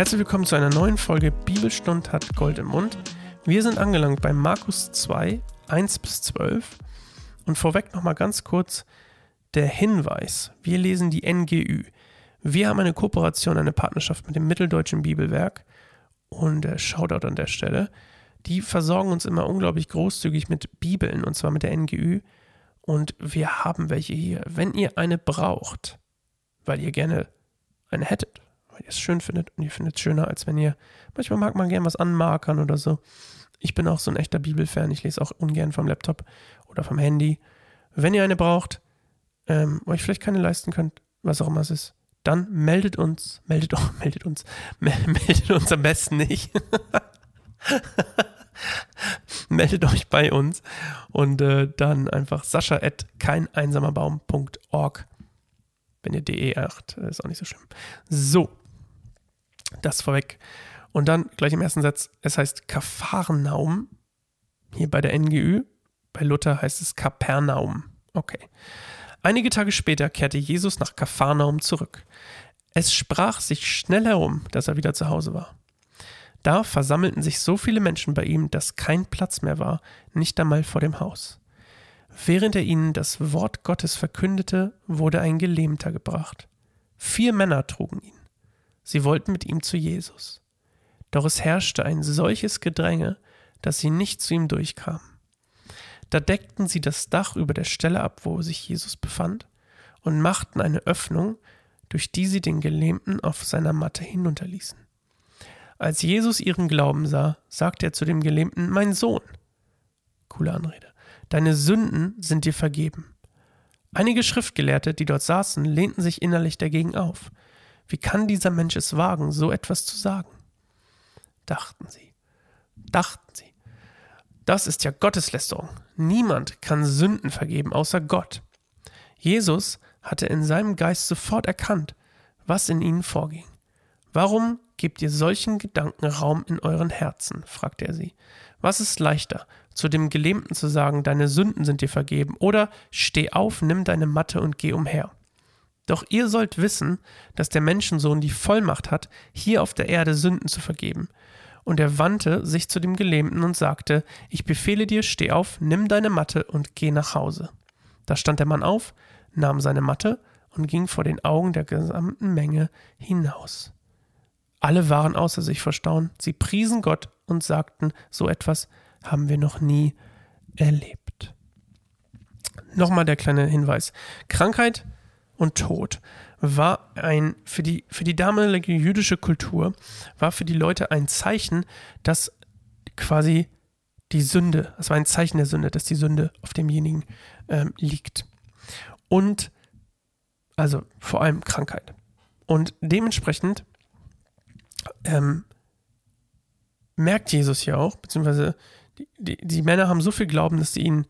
Herzlich willkommen zu einer neuen Folge Bibelstund hat Gold im Mund. Wir sind angelangt bei Markus 2, 1 bis 12. Und vorweg nochmal ganz kurz der Hinweis. Wir lesen die NGÜ. Wir haben eine Kooperation, eine Partnerschaft mit dem Mitteldeutschen Bibelwerk und äh, Shoutout an der Stelle. Die versorgen uns immer unglaublich großzügig mit Bibeln und zwar mit der NGÜ. Und wir haben welche hier. Wenn ihr eine braucht, weil ihr gerne eine hättet, ihr es schön findet und ihr findet es schöner, als wenn ihr, manchmal mag man gerne was anmarkern oder so. Ich bin auch so ein echter Bibelfan, ich lese auch ungern vom Laptop oder vom Handy. Wenn ihr eine braucht, ähm, euch vielleicht keine leisten könnt, was auch immer es ist, dann meldet uns, meldet, oh, meldet uns, meldet uns am besten nicht. meldet euch bei uns und äh, dann einfach sascha at keineinsamerbaum.org. Wenn ihr DE acht, ist auch nicht so schlimm. So, das vorweg. Und dann gleich im ersten Satz, es heißt Kapharnaum, hier bei der NGÜ. Bei Luther heißt es Kapernaum. Okay. Einige Tage später kehrte Jesus nach Kapharnaum zurück. Es sprach sich schnell herum, dass er wieder zu Hause war. Da versammelten sich so viele Menschen bei ihm, dass kein Platz mehr war, nicht einmal vor dem Haus. Während er ihnen das Wort Gottes verkündete, wurde ein Gelähmter gebracht. Vier Männer trugen ihn. Sie wollten mit ihm zu Jesus. Doch es herrschte ein solches Gedränge, dass sie nicht zu ihm durchkamen. Da deckten sie das Dach über der Stelle ab, wo sich Jesus befand, und machten eine Öffnung, durch die sie den Gelähmten auf seiner Matte hinunterließen. Als Jesus ihren Glauben sah, sagte er zu dem Gelähmten, Mein Sohn. Coole Anrede. Deine Sünden sind dir vergeben. Einige Schriftgelehrte, die dort saßen, lehnten sich innerlich dagegen auf. Wie kann dieser Mensch es wagen, so etwas zu sagen? Dachten sie. Dachten sie. Das ist ja Gotteslästerung. Niemand kann Sünden vergeben außer Gott. Jesus hatte in seinem Geist sofort erkannt, was in ihnen vorging. Warum gebt ihr solchen Gedanken Raum in euren Herzen? fragte er sie. Was ist leichter, zu dem Gelähmten zu sagen, deine Sünden sind dir vergeben, oder steh auf, nimm deine Matte und geh umher? Doch ihr sollt wissen, dass der Menschensohn die Vollmacht hat, hier auf der Erde Sünden zu vergeben. Und er wandte sich zu dem Gelähmten und sagte, ich befehle dir, steh auf, nimm deine Matte und geh nach Hause. Da stand der Mann auf, nahm seine Matte und ging vor den Augen der gesamten Menge hinaus. Alle waren außer sich vor Staunen, sie priesen Gott und sagten, so etwas haben wir noch nie erlebt. Nochmal der kleine Hinweis. Krankheit und Tod war ein, für die, für die damalige jüdische Kultur, war für die Leute ein Zeichen, dass quasi die Sünde, es war ein Zeichen der Sünde, dass die Sünde auf demjenigen ähm, liegt. Und, also vor allem Krankheit. Und dementsprechend ähm, merkt Jesus ja auch, beziehungsweise die, die, die Männer haben so viel Glauben, dass sie ihn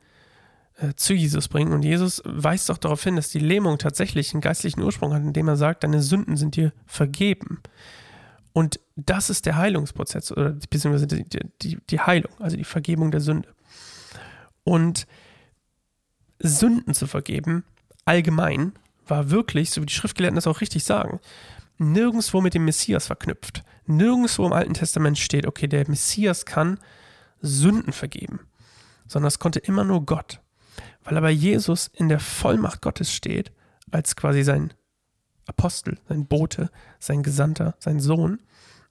äh, zu Jesus bringen. Und Jesus weist doch darauf hin, dass die Lähmung tatsächlich einen geistlichen Ursprung hat, indem er sagt, deine Sünden sind dir vergeben. Und das ist der Heilungsprozess, oder beziehungsweise die, die, die Heilung, also die Vergebung der Sünde. Und Sünden zu vergeben, allgemein, war wirklich, so wie die Schriftgelehrten das auch richtig sagen, nirgendwo mit dem Messias verknüpft. Nirgendwo im Alten Testament steht, okay, der Messias kann Sünden vergeben, sondern es konnte immer nur Gott. Weil aber Jesus in der Vollmacht Gottes steht, als quasi sein Apostel, sein Bote, sein Gesandter, sein Sohn,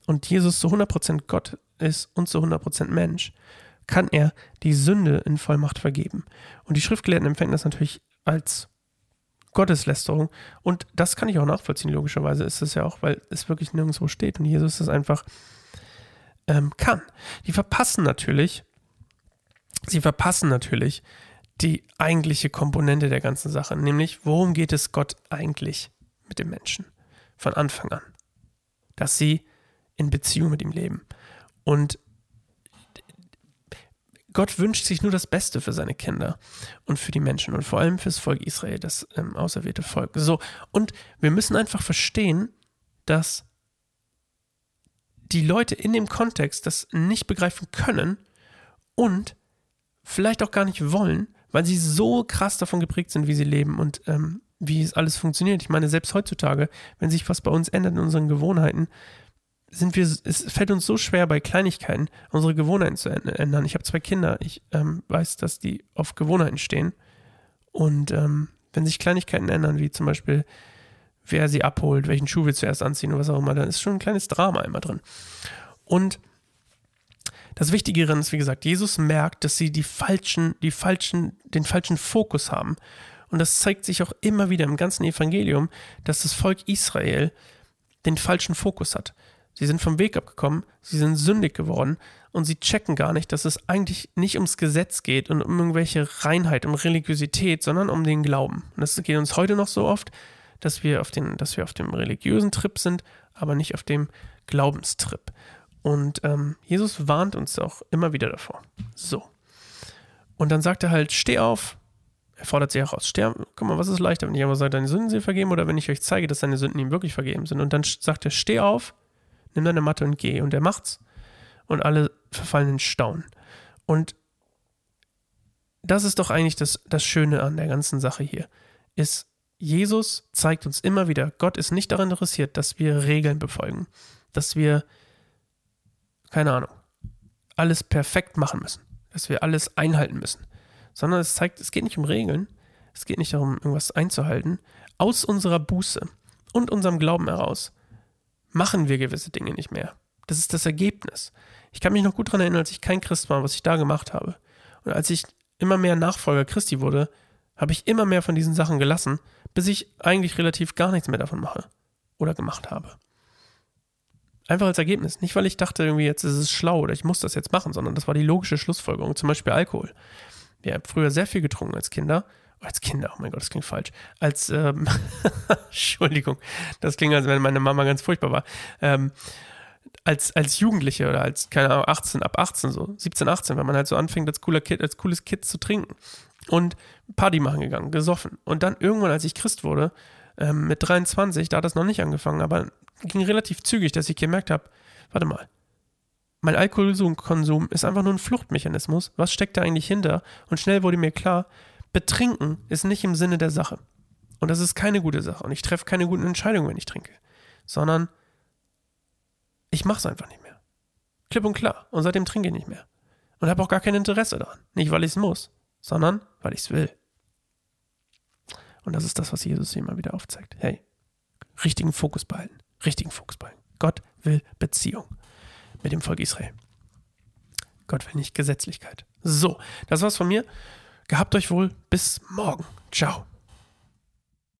und Jesus zu 100% Gott ist und zu 100% Mensch, kann er die Sünde in Vollmacht vergeben. Und die Schriftgelehrten empfangen das natürlich als Gotteslästerung. Und das kann ich auch nachvollziehen, logischerweise ist es ja auch, weil es wirklich nirgendwo steht und Jesus es einfach ähm, kann. Die verpassen natürlich, sie verpassen natürlich die eigentliche Komponente der ganzen Sache, nämlich worum geht es Gott eigentlich mit dem Menschen von Anfang an? Dass sie in Beziehung mit ihm leben. Und Gott wünscht sich nur das Beste für seine Kinder und für die Menschen und vor allem fürs Volk Israel, das ähm, auserwählte Volk. So, und wir müssen einfach verstehen, dass die Leute in dem Kontext das nicht begreifen können und vielleicht auch gar nicht wollen, weil sie so krass davon geprägt sind, wie sie leben und ähm, wie es alles funktioniert. Ich meine, selbst heutzutage, wenn sich was bei uns ändert in unseren Gewohnheiten, sind wir, es fällt uns so schwer bei Kleinigkeiten, unsere Gewohnheiten zu ändern. Ich habe zwei Kinder, ich ähm, weiß, dass die auf Gewohnheiten stehen. Und ähm, wenn sich Kleinigkeiten ändern, wie zum Beispiel, wer sie abholt, welchen Schuh wir zuerst anziehen und was auch immer, dann ist schon ein kleines Drama immer drin. Und das Wichtige daran ist, wie gesagt, Jesus merkt, dass sie die falschen, die falschen, den falschen Fokus haben. Und das zeigt sich auch immer wieder im ganzen Evangelium, dass das Volk Israel den falschen Fokus hat. Sie sind vom Weg abgekommen, sie sind sündig geworden und sie checken gar nicht, dass es eigentlich nicht ums Gesetz geht und um irgendwelche Reinheit, um Religiosität, sondern um den Glauben. Und das geht uns heute noch so oft, dass wir auf, den, dass wir auf dem religiösen Trip sind, aber nicht auf dem Glaubenstrip. Und ähm, Jesus warnt uns auch immer wieder davor. So. Und dann sagt er halt, steh auf. Er fordert sie heraus. Steh, guck mal, was ist leichter, wenn ich einfach sage, deine Sünden sind vergeben oder wenn ich euch zeige, dass deine Sünden ihm wirklich vergeben sind. Und dann sagt er, steh auf, nimm deine Matte und geh. Und er macht's. Und alle verfallen in Staunen. Und das ist doch eigentlich das, das Schöne an der ganzen Sache hier. Ist, Jesus zeigt uns immer wieder, Gott ist nicht daran interessiert, dass wir Regeln befolgen. Dass wir keine Ahnung, alles perfekt machen müssen, dass wir alles einhalten müssen, sondern es zeigt, es geht nicht um Regeln, es geht nicht darum, irgendwas einzuhalten. Aus unserer Buße und unserem Glauben heraus machen wir gewisse Dinge nicht mehr. Das ist das Ergebnis. Ich kann mich noch gut daran erinnern, als ich kein Christ war, was ich da gemacht habe. Und als ich immer mehr Nachfolger Christi wurde, habe ich immer mehr von diesen Sachen gelassen, bis ich eigentlich relativ gar nichts mehr davon mache oder gemacht habe. Einfach als Ergebnis. Nicht, weil ich dachte, irgendwie jetzt ist es schlau oder ich muss das jetzt machen, sondern das war die logische Schlussfolgerung. Zum Beispiel Alkohol. Wir haben früher sehr viel getrunken als Kinder. Als Kinder, oh mein Gott, das klingt falsch. Als, ähm, Entschuldigung, das klingt, als wenn meine Mama ganz furchtbar war. Ähm, als, als Jugendliche oder als, keine Ahnung, 18, ab 18 so, 17, 18, wenn man halt so anfängt, als cooler Kid, als cooles Kind zu trinken. Und Party machen gegangen, gesoffen. Und dann irgendwann, als ich Christ wurde, ähm, mit 23, da hat das noch nicht angefangen, aber ging relativ zügig, dass ich gemerkt habe, warte mal, mein Alkoholkonsum ist einfach nur ein Fluchtmechanismus. Was steckt da eigentlich hinter? Und schnell wurde mir klar, betrinken ist nicht im Sinne der Sache. Und das ist keine gute Sache. Und ich treffe keine guten Entscheidungen, wenn ich trinke. Sondern ich mache es einfach nicht mehr. Klipp und klar. Und seitdem trinke ich nicht mehr. Und habe auch gar kein Interesse daran. Nicht, weil ich es muss, sondern weil ich es will. Und das ist das, was Jesus hier immer wieder aufzeigt. Hey, richtigen Fokus behalten. Richtigen Fokus behalten. Gott will Beziehung mit dem Volk Israel. Gott will nicht Gesetzlichkeit. So, das war's von mir. Gehabt euch wohl. Bis morgen. Ciao.